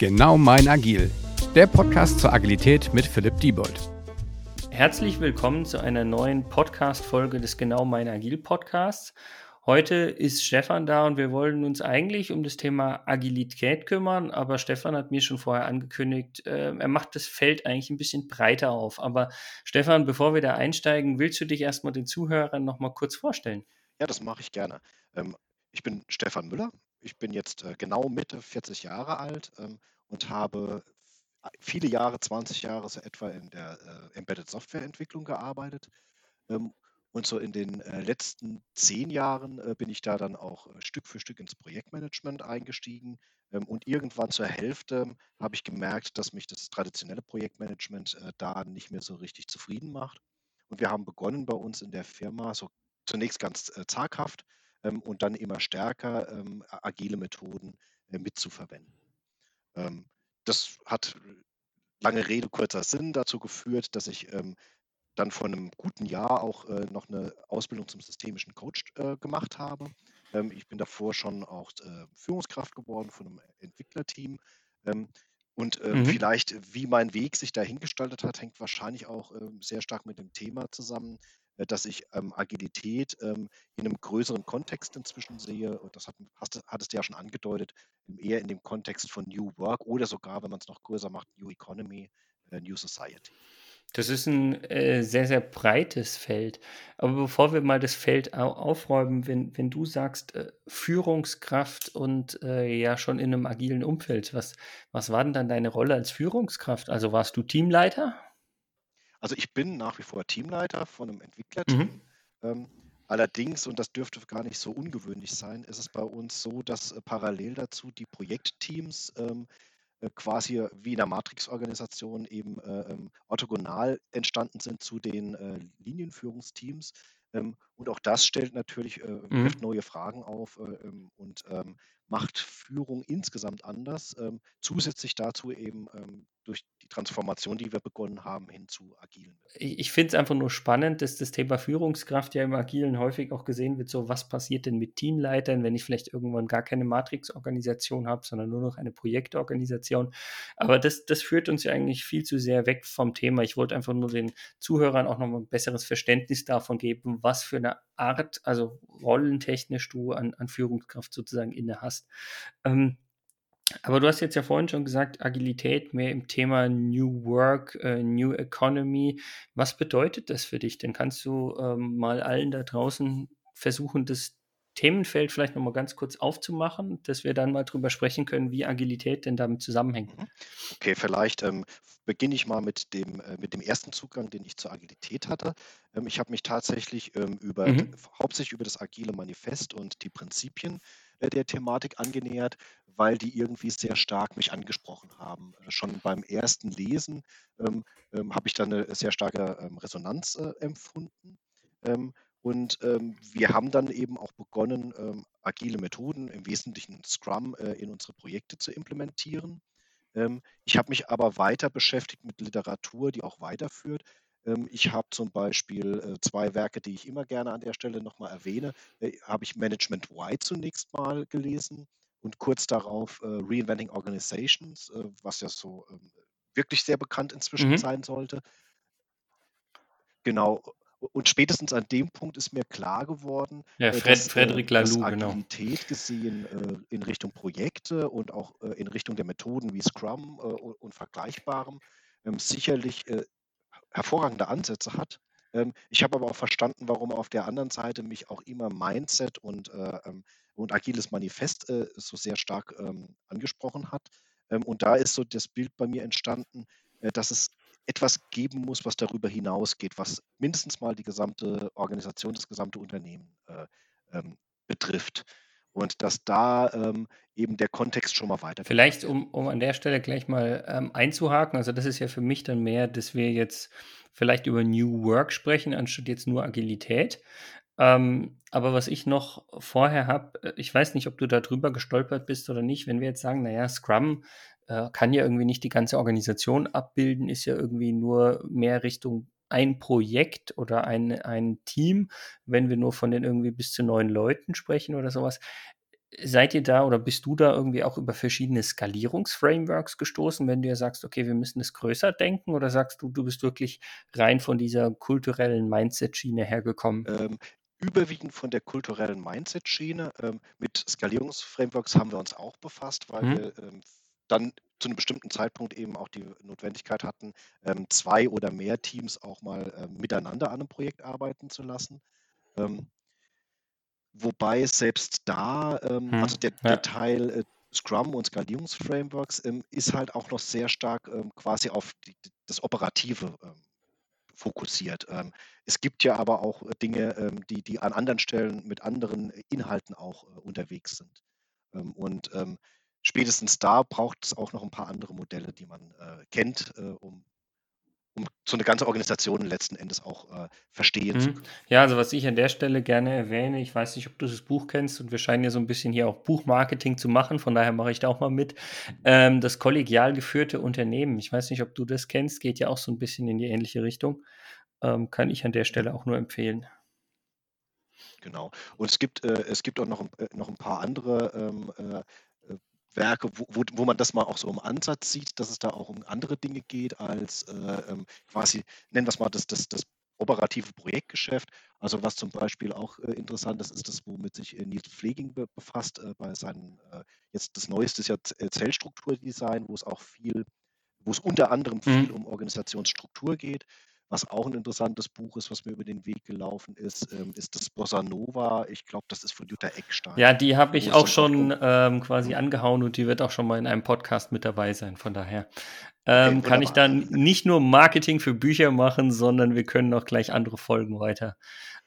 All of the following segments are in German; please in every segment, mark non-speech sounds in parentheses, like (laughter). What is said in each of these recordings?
Genau mein Agil, der Podcast zur Agilität mit Philipp Diebold. Herzlich willkommen zu einer neuen Podcast-Folge des Genau mein Agil Podcasts. Heute ist Stefan da und wir wollen uns eigentlich um das Thema Agilität kümmern, aber Stefan hat mir schon vorher angekündigt, äh, er macht das Feld eigentlich ein bisschen breiter auf. Aber Stefan, bevor wir da einsteigen, willst du dich erstmal den Zuhörern nochmal kurz vorstellen? Ja, das mache ich gerne. Ähm, ich bin Stefan Müller, ich bin jetzt äh, genau Mitte 40 Jahre alt ähm, und habe viele Jahre, 20 Jahre so etwa in der äh, Embedded Software Entwicklung gearbeitet. Ähm, und so in den äh, letzten zehn Jahren äh, bin ich da dann auch äh, Stück für Stück ins Projektmanagement eingestiegen. Ähm, und irgendwann zur Hälfte habe ich gemerkt, dass mich das traditionelle Projektmanagement äh, da nicht mehr so richtig zufrieden macht. Und wir haben begonnen bei uns in der Firma so zunächst ganz äh, zaghaft ähm, und dann immer stärker ähm, agile Methoden mitzuverwenden. Ähm, das hat lange Rede, kurzer Sinn dazu geführt, dass ich dann vor einem guten Jahr auch äh, noch eine Ausbildung zum systemischen Coach äh, gemacht habe. Ähm, ich bin davor schon auch äh, Führungskraft geworden von einem Entwicklerteam. Ähm, und mhm. vielleicht, wie mein Weg sich dahin gestaltet hat, hängt wahrscheinlich auch sehr stark mit dem Thema zusammen, äh, dass ich ähm, Agilität ähm, in einem größeren Kontext inzwischen sehe. Und das hat, hast, hattest du ja schon angedeutet, eher in dem Kontext von New Work oder sogar, wenn man es noch größer macht, New Economy, äh, New Society. Das ist ein äh, sehr, sehr breites Feld. Aber bevor wir mal das Feld au aufräumen, wenn, wenn du sagst äh, Führungskraft und äh, ja schon in einem agilen Umfeld, was, was war denn dann deine Rolle als Führungskraft? Also warst du Teamleiter? Also ich bin nach wie vor Teamleiter von einem Entwicklerteam. Mhm. Ähm, allerdings, und das dürfte gar nicht so ungewöhnlich sein, ist es bei uns so, dass äh, parallel dazu die Projektteams ähm, äh, quasi wie in der Matrix-Organisation eben äh, ähm, orthogonal entstanden sind zu den äh, Linienführungsteams. Ähm, und auch das stellt natürlich äh, mhm. neue Fragen auf äh, ähm, und ähm, macht Führung insgesamt anders. Zusätzlich dazu eben durch die Transformation, die wir begonnen haben, hin zu agilen. Ich, finde es einfach nur spannend, dass das Thema Führungskraft ja im Agilen häufig auch gesehen wird, so was passiert denn mit Teamleitern, wenn ich vielleicht irgendwann gar keine Matrix-Organisation habe, sondern nur noch eine Projektorganisation. Aber das, das führt uns ja eigentlich viel zu sehr weg vom Thema. Ich wollte einfach nur den Zuhörern auch noch mal ein besseres Verständnis davon geben, was für eine Art, also rollentechnisch du an, an Führungskraft sozusagen inne hast. Ähm, aber du hast jetzt ja vorhin schon gesagt, Agilität mehr im Thema New Work, äh, New Economy. Was bedeutet das für dich? Denn kannst du ähm, mal allen da draußen versuchen, das Themenfeld vielleicht nochmal ganz kurz aufzumachen, dass wir dann mal drüber sprechen können, wie Agilität denn damit zusammenhängt. Mhm. Okay, vielleicht ähm, beginne ich mal mit dem, äh, mit dem ersten Zugang, den ich zur Agilität hatte. Ähm, ich habe mich tatsächlich ähm, über, mhm. hauptsächlich über das Agile Manifest und die Prinzipien äh, der Thematik angenähert, weil die irgendwie sehr stark mich angesprochen haben. Äh, schon beim ersten Lesen ähm, ähm, habe ich da eine sehr starke ähm, Resonanz äh, empfunden. Und ähm, wir haben dann eben auch begonnen, ähm, agile Methoden, im Wesentlichen Scrum, äh, in unsere Projekte zu implementieren. Ähm, ich habe mich aber weiter beschäftigt mit Literatur, die auch weiterführt. Ähm, ich habe zum Beispiel äh, zwei Werke, die ich immer gerne an der Stelle nochmal erwähne. Äh, habe ich Management Y zunächst mal gelesen und kurz darauf äh, Reinventing Organizations, was ja so ähm, wirklich sehr bekannt inzwischen mhm. sein sollte. Genau, und spätestens an dem Punkt ist mir klar geworden, ja, Fred, dass, Frederik Laloux, dass genau. Agilität genau. gesehen in Richtung Projekte und auch in Richtung der Methoden wie Scrum und Vergleichbarem ähm, sicherlich hervorragende Ansätze hat. Ähm, ich habe aber auch verstanden, warum auf der anderen Seite mich auch immer Mindset und, äh, ähm, und agiles Manifest so sehr stark ähm, angesprochen hat. Ähm, und da ist so das Bild bei mir entstanden, dass es etwas geben muss, was darüber hinausgeht, was mindestens mal die gesamte Organisation, das gesamte Unternehmen äh, betrifft. Und dass da ähm, eben der Kontext schon mal weiter. Vielleicht, um, um an der Stelle gleich mal ähm, einzuhaken, also das ist ja für mich dann mehr, dass wir jetzt vielleicht über New Work sprechen, anstatt jetzt nur Agilität. Ähm, aber was ich noch vorher habe, äh, ich weiß nicht, ob du da drüber gestolpert bist oder nicht, wenn wir jetzt sagen, naja, Scrum äh, kann ja irgendwie nicht die ganze Organisation abbilden, ist ja irgendwie nur mehr Richtung ein Projekt oder ein, ein Team, wenn wir nur von den irgendwie bis zu neun Leuten sprechen oder sowas. seid ihr da oder bist du da irgendwie auch über verschiedene Skalierungsframeworks gestoßen, wenn du ja sagst, okay, wir müssen es größer denken oder sagst du, du bist wirklich rein von dieser kulturellen Mindset-Schiene hergekommen? Ähm, überwiegend von der kulturellen Mindset-Schiene. Ähm, mit Skalierungsframeworks haben wir uns auch befasst, weil mhm. wir ähm, dann zu einem bestimmten Zeitpunkt eben auch die Notwendigkeit hatten, ähm, zwei oder mehr Teams auch mal ähm, miteinander an einem Projekt arbeiten zu lassen. Ähm, wobei selbst da, hm, also der, ja. der Teil äh, Scrum und Skalierungsframeworks ist halt auch noch sehr stark quasi auf die, das Operative fokussiert. es gibt ja aber auch äh, Dinge, die, die an anderen Stellen mit anderen Inhalten auch äh, unterwegs sind. und spätestens da braucht es auch noch ein paar andere Modelle, die man äh, kennt, äh, um, um so eine ganze Organisation letzten Endes auch äh, verstehen mhm. zu können. Ja, also was ich an der Stelle gerne erwähne, ich weiß nicht, ob du das Buch kennst und wir scheinen ja so ein bisschen hier auch Buchmarketing zu machen, von daher mache ich da auch mal mit. Ähm, das kollegial geführte Unternehmen, ich weiß nicht, ob du das kennst, geht ja auch so ein bisschen in die ähnliche Richtung. Ähm, kann ich an der Stelle auch nur empfehlen. Genau. Und es gibt, äh, es gibt auch noch, äh, noch ein paar andere ähm, äh, Werke, wo, wo, wo, man das mal auch so im Ansatz sieht, dass es da auch um andere Dinge geht als äh, ähm, quasi, nennen wir es mal, das, das, das operative Projektgeschäft. Also was zum Beispiel auch äh, interessant ist, ist das, womit sich äh, Nils Pfleging be befasst äh, bei seinem, äh, jetzt das Neueste ist ja äh, Zellstrukturdesign, wo es auch viel, wo es unter anderem viel mhm. um Organisationsstruktur geht. Was auch ein interessantes Buch ist, was mir über den Weg gelaufen ist, ähm, ist das Bossa Nova. Ich glaube, das ist von Jutta Eckstein. Ja, die habe ich auch schon ähm, quasi angehauen und die wird auch schon mal in einem Podcast mit dabei sein. Von daher ähm, okay, kann ich dann nicht nur Marketing für Bücher machen, sondern wir können auch gleich andere Folgen weiter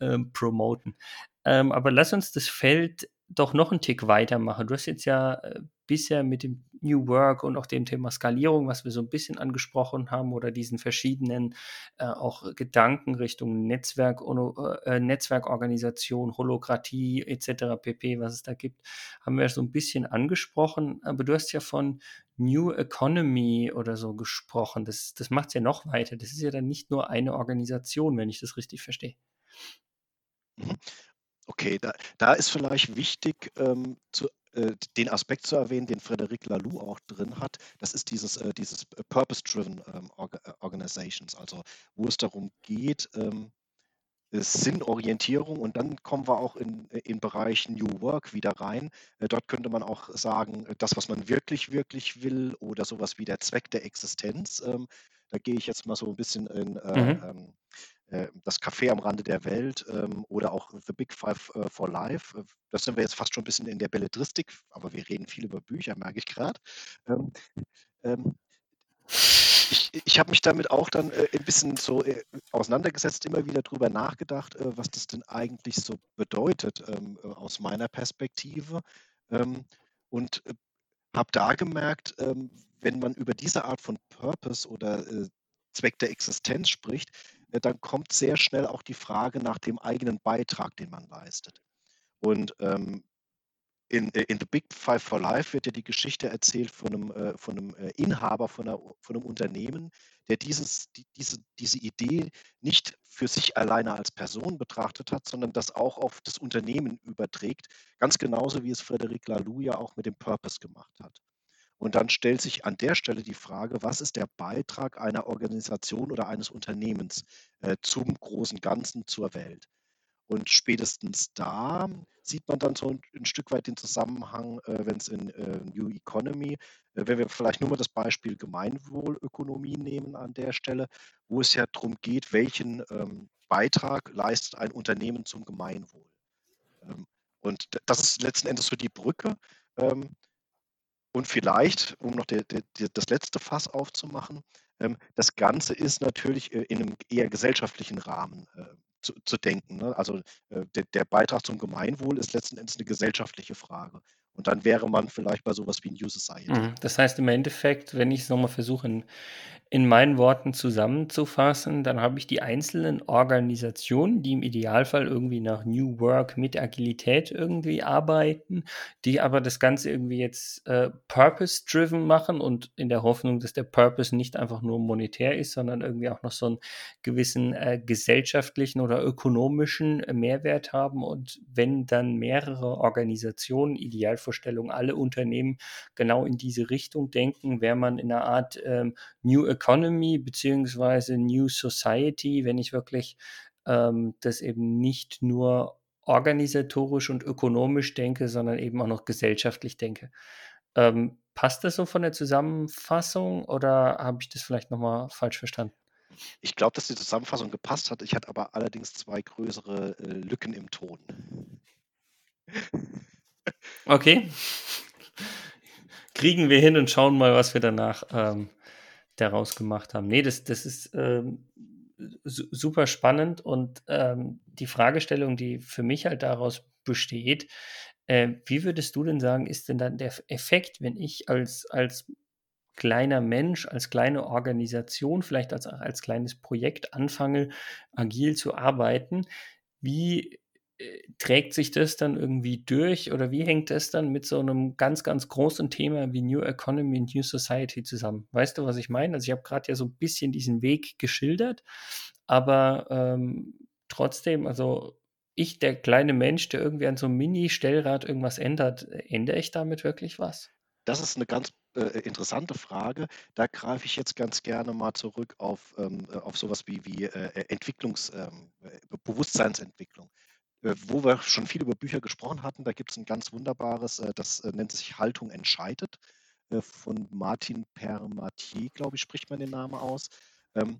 ähm, promoten. Ähm, aber lass uns das Feld doch noch einen Tick weitermachen. Du hast jetzt ja äh, bisher mit dem New Work und auch dem Thema Skalierung, was wir so ein bisschen angesprochen haben, oder diesen verschiedenen äh, auch Gedanken Richtung Netzwerk, äh, Netzwerkorganisation, Holokratie etc. pp, was es da gibt, haben wir so ein bisschen angesprochen. Aber du hast ja von New Economy oder so gesprochen. Das, das macht es ja noch weiter. Das ist ja dann nicht nur eine Organisation, wenn ich das richtig verstehe. Mhm. Okay, da, da ist vielleicht wichtig, ähm, zu, äh, den Aspekt zu erwähnen, den Frederic Laloux auch drin hat. Das ist dieses, äh, dieses äh, Purpose-Driven ähm, äh, Organizations, also wo es darum geht, ähm, Sinnorientierung und dann kommen wir auch in den Bereich New Work wieder rein. Äh, dort könnte man auch sagen, das, was man wirklich, wirklich will oder sowas wie der Zweck der Existenz. Ähm, da gehe ich jetzt mal so ein bisschen in äh, mhm. Ähm, äh, das Café am Rande der Welt ähm, oder auch The Big Five äh, for Life. Äh, das sind wir jetzt fast schon ein bisschen in der Belletristik, aber wir reden viel über Bücher, merke ich gerade. Ähm, ich, ich habe mich damit auch dann äh, ein bisschen so auseinandergesetzt, immer wieder darüber nachgedacht, was das denn eigentlich so bedeutet aus meiner Perspektive. Und habe da gemerkt, wenn man über diese Art von Purpose oder Zweck der Existenz spricht, dann kommt sehr schnell auch die Frage nach dem eigenen Beitrag, den man leistet. Und ähm, in, äh, in The Big Five for Life wird ja die Geschichte erzählt von einem, äh, von einem äh, Inhaber von, einer, von, einem Unternehmen, der dieses, die, diese, diese Idee nicht für sich alleine als Person betrachtet hat, sondern das auch auf das Unternehmen überträgt, ganz genauso wie es Frederic Laloux ja auch mit dem Purpose gemacht hat. Und dann stellt sich an der Stelle die Frage, was ist der Beitrag einer Organisation oder eines Unternehmens äh, zum großen Ganzen, zur Welt? Und spätestens da sieht man dann so ein, ein Stück weit den Zusammenhang, äh, wenn es in äh, New Economy, äh, wenn wir vielleicht nur mal das Beispiel Gemeinwohlökonomie nehmen an der Stelle, wo es ja darum geht, welchen ähm, Beitrag leistet ein Unternehmen zum Gemeinwohl. Ähm, und das ist letzten Endes so die Brücke. Ähm, und vielleicht, um noch der, der, das letzte Fass aufzumachen, ähm, das Ganze ist natürlich äh, in einem eher gesellschaftlichen Rahmen äh, zu, zu, denken. Ne? Also äh, der, der, Beitrag zum Gemeinwohl ist letzten Endes eine gesellschaftliche Frage. Und dann wäre man vielleicht bei sowas wie New Society. Mhm. Das heißt im Endeffekt, wenn ich es nochmal versuche, in, in meinen Worten zusammenzufassen, dann habe ich die einzelnen Organisationen, die im Idealfall irgendwie nach New Work mit Agilität irgendwie arbeiten, die aber das Ganze irgendwie jetzt äh, purpose-driven machen und in der Hoffnung, dass der Purpose nicht einfach nur monetär ist, sondern irgendwie auch noch so einen gewissen äh, gesellschaftlichen oder ökonomischen Mehrwert haben. Und wenn dann mehrere Organisationen, Idealvorstellungen, alle Unternehmen genau in diese Richtung denken, wäre man in einer Art ähm, New Economy beziehungsweise New Society, wenn ich wirklich ähm, das eben nicht nur organisatorisch und ökonomisch denke, sondern eben auch noch gesellschaftlich denke. Ähm, passt das so von der Zusammenfassung oder habe ich das vielleicht nochmal falsch verstanden? Ich glaube, dass die Zusammenfassung gepasst hat. Ich hatte aber allerdings zwei größere äh, Lücken im Ton. Okay. Kriegen wir hin und schauen mal, was wir danach ähm, daraus gemacht haben. Nee, das, das ist ähm, super spannend und ähm, die Fragestellung, die für mich halt daraus besteht, äh, wie würdest du denn sagen, ist denn dann der Effekt, wenn ich als, als kleiner Mensch, als kleine Organisation, vielleicht als, als kleines Projekt anfange, agil zu arbeiten, wie trägt sich das dann irgendwie durch oder wie hängt das dann mit so einem ganz, ganz großen Thema wie New Economy und New Society zusammen? Weißt du, was ich meine? Also ich habe gerade ja so ein bisschen diesen Weg geschildert, aber ähm, trotzdem, also ich, der kleine Mensch, der irgendwie an so einem Mini-Stellrad irgendwas ändert, ändere ich damit wirklich was? Das ist eine ganz äh, interessante Frage. Da greife ich jetzt ganz gerne mal zurück auf, ähm, äh, auf sowas wie, wie äh, Entwicklungs, äh, Bewusstseinsentwicklung. Äh, wo wir schon viel über Bücher gesprochen hatten, da gibt es ein ganz wunderbares, äh, das äh, nennt sich Haltung entscheidet, von Martin Permatier, glaube ich, spricht man den Namen aus. Ähm,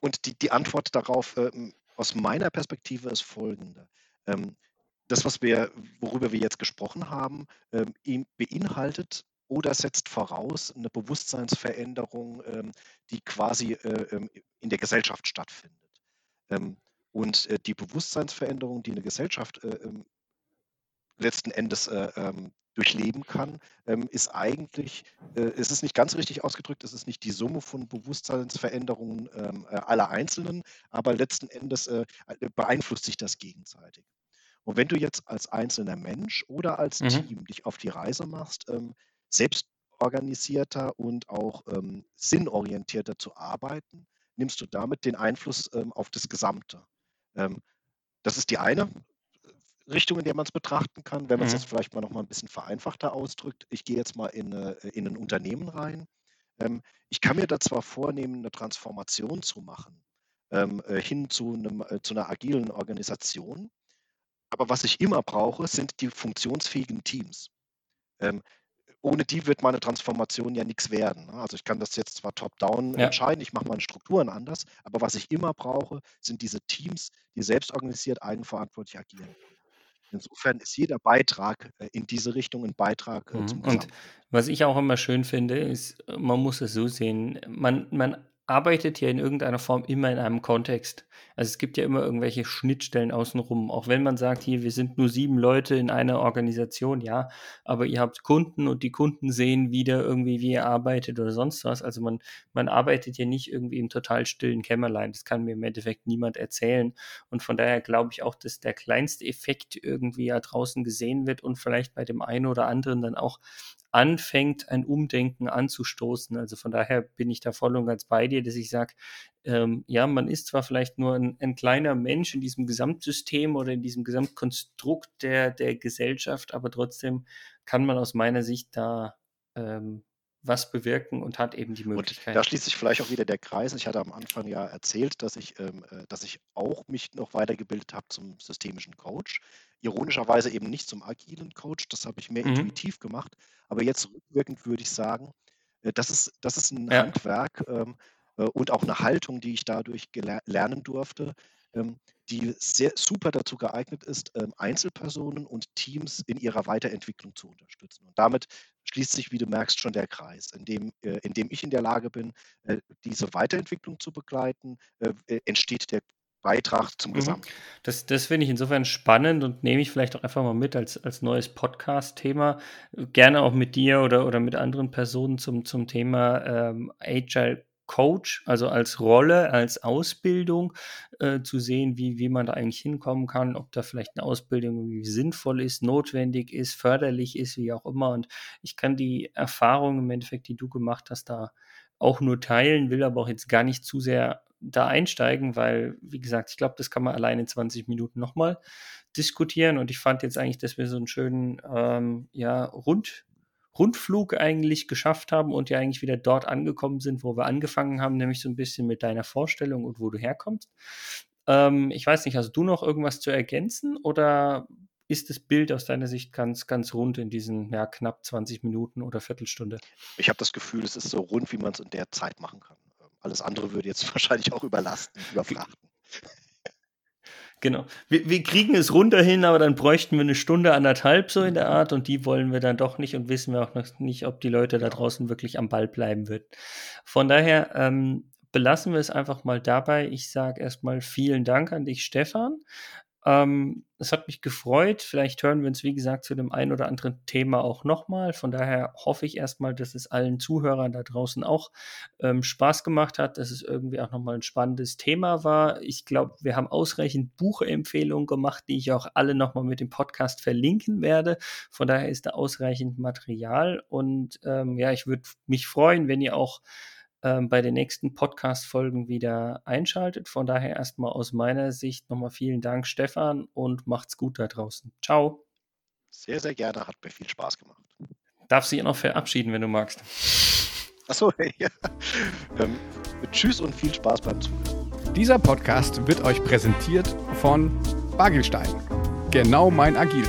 und die, die Antwort darauf ähm, aus meiner Perspektive ist folgende. Ähm, das, was wir, worüber wir jetzt gesprochen haben, beinhaltet oder setzt voraus eine Bewusstseinsveränderung, die quasi in der Gesellschaft stattfindet. Und äh, die Bewusstseinsveränderung, die eine Gesellschaft äh, ähm, letzten Endes äh, ähm, durchleben kann, ähm, ist eigentlich, äh, es ist nicht ganz richtig ausgedrückt, es ist nicht die Summe von Bewusstseinsveränderungen äh, aller Einzelnen, aber letzten Endes beeinflusst sich das gegenseitig. Und wenn du jetzt als einzelner Mensch oder als mhm. Team dich auf die Reise machst, selbstorganisierter und auch sinnorientierter zu arbeiten, nimmst du damit den Einfluss auf das Gesamte. Ähm, das ist die eine Richtung, in der man es betrachten kann. Wenn man es mhm. jetzt vielleicht mal noch mal ein bisschen vereinfachter ausdrückt, ich gehe jetzt mal in, äh, in ein Unternehmen rein. Ähm, ich kann mir da zwar vornehmen, eine Transformation zu machen, ähm, äh, hin zu, einem, äh, zu einer agilen Organisation, aber was ich immer brauche, sind die funktionsfähigen Teams ohne die wird meine Transformation ja nichts werden. Ne? Also ich kann das jetzt zwar top-down ja. entscheiden, ich mache meine Strukturen anders, aber was ich immer brauche, sind diese Teams, die selbst organisiert, eigenverantwortlich agieren. Insofern ist jeder Beitrag äh, in diese Richtung ein Beitrag äh, mhm. zum Und was ich auch immer schön finde, ist, man muss es so sehen, man, man arbeitet ja in irgendeiner Form immer in einem Kontext. Also es gibt ja immer irgendwelche Schnittstellen außenrum. Auch wenn man sagt, hier, wir sind nur sieben Leute in einer Organisation, ja, aber ihr habt Kunden und die Kunden sehen wieder irgendwie, wie ihr arbeitet oder sonst was. Also man, man arbeitet ja nicht irgendwie im total stillen Kämmerlein. Das kann mir im Endeffekt niemand erzählen. Und von daher glaube ich auch, dass der kleinste Effekt irgendwie ja draußen gesehen wird und vielleicht bei dem einen oder anderen dann auch anfängt, ein Umdenken anzustoßen. Also von daher bin ich da voll und ganz bei dir, dass ich sage, ähm, ja, man ist zwar vielleicht nur ein, ein, kleiner Mensch in diesem Gesamtsystem oder in diesem Gesamtkonstrukt der, der Gesellschaft, aber trotzdem kann man aus meiner Sicht da ähm, was bewirken und hat eben die Möglichkeit. Und da schließt sich vielleicht auch wieder der Kreis. Ich hatte am Anfang ja erzählt, dass ich, ähm, äh, dass ich auch mich noch weitergebildet habe zum systemischen Coach. Ironischerweise eben nicht zum agilen Coach, das habe ich mehr mhm. intuitiv gemacht. Aber jetzt rückwirkend würde ich sagen, äh, das, ist, das ist ein ja. Handwerk ähm, äh, und auch eine Haltung, die ich dadurch lernen durfte, die sehr super dazu geeignet ist, ähm, Einzelpersonen und Teams in ihrer Weiterentwicklung zu unterstützen. Und damit schließt sich, wie du merkst, schon der Kreis, in dem, äh, in dem ich in der Lage bin, äh, diese Weiterentwicklung zu begleiten, entsteht der Beitrag zum Mhm. Gesamt. Das, das finde ich insofern spannend und nehme ich vielleicht auch einfach mal mit als, als neues Podcast-Thema. Gerne auch mit dir oder, oder mit anderen Personen zum, zum Thema ähm, Agile Coach, also als Rolle, als Ausbildung äh, zu sehen, wie, wie man da eigentlich hinkommen kann, ob da vielleicht eine Ausbildung sinnvoll ist, notwendig ist, förderlich ist, wie auch immer. Und ich kann die Erfahrung im Endeffekt, die du gemacht hast, da auch nur teilen, will aber auch jetzt gar nicht zu sehr da einsteigen, weil, wie gesagt, ich glaube, das kann man allein in 20 Minuten nochmal diskutieren. Und ich fand jetzt eigentlich, dass wir so einen schönen ähm, ja, Rund, Rundflug eigentlich geschafft haben und ja eigentlich wieder dort angekommen sind, wo wir angefangen haben, nämlich so ein bisschen mit deiner Vorstellung und wo du herkommst. Ähm, ich weiß nicht, hast du noch irgendwas zu ergänzen oder ist das Bild aus deiner Sicht ganz, ganz rund in diesen ja, knapp 20 Minuten oder Viertelstunde? Ich habe das Gefühl, es ist so rund, wie man es in der Zeit machen kann. Alles andere würde jetzt (laughs) wahrscheinlich auch überlasten, überfrachten. Genau. Wir, wir, kriegen es runter hin, aber dann bräuchten wir eine Stunde, anderthalb so in der Art und die wollen wir dann doch nicht und wissen wir auch noch nicht, ob die Leute da draußen wirklich am Ball bleiben wird. Von daher ähm, belassen wir es einfach mal dabei. Ich sage erstmal vielen Dank an dich, Stefan. Ähm, es hat mich gefreut. Vielleicht hören wir uns, wie gesagt, zu dem einen oder anderen Thema auch nochmal. Von daher hoffe ich erstmal, dass es allen Zuhörern da draußen auch ähm, Spaß gemacht hat, dass es irgendwie auch nochmal ein spannendes Thema war. Ich glaube, wir haben ausreichend Buchempfehlungen gemacht, die ich auch alle nochmal mit dem Podcast verlinken werde. Von daher ist da ausreichend Material. Und ähm, ja, ich würde mich freuen, wenn ihr auch ähm, bei den nächsten Podcast-Folgen wieder einschaltet. Von daher erstmal aus meiner Sicht nochmal vielen Dank, Stefan, und macht's gut da draußen. Ciao. Sehr, sehr gerne, hat mir viel Spaß gemacht. Darf sich noch verabschieden, wenn du magst. Achso, (laughs) ja. Ähm, tschüss und viel Spaß beim Zuhören. Dieser Podcast wird euch präsentiert von Bagelstein. Genau mein Agil.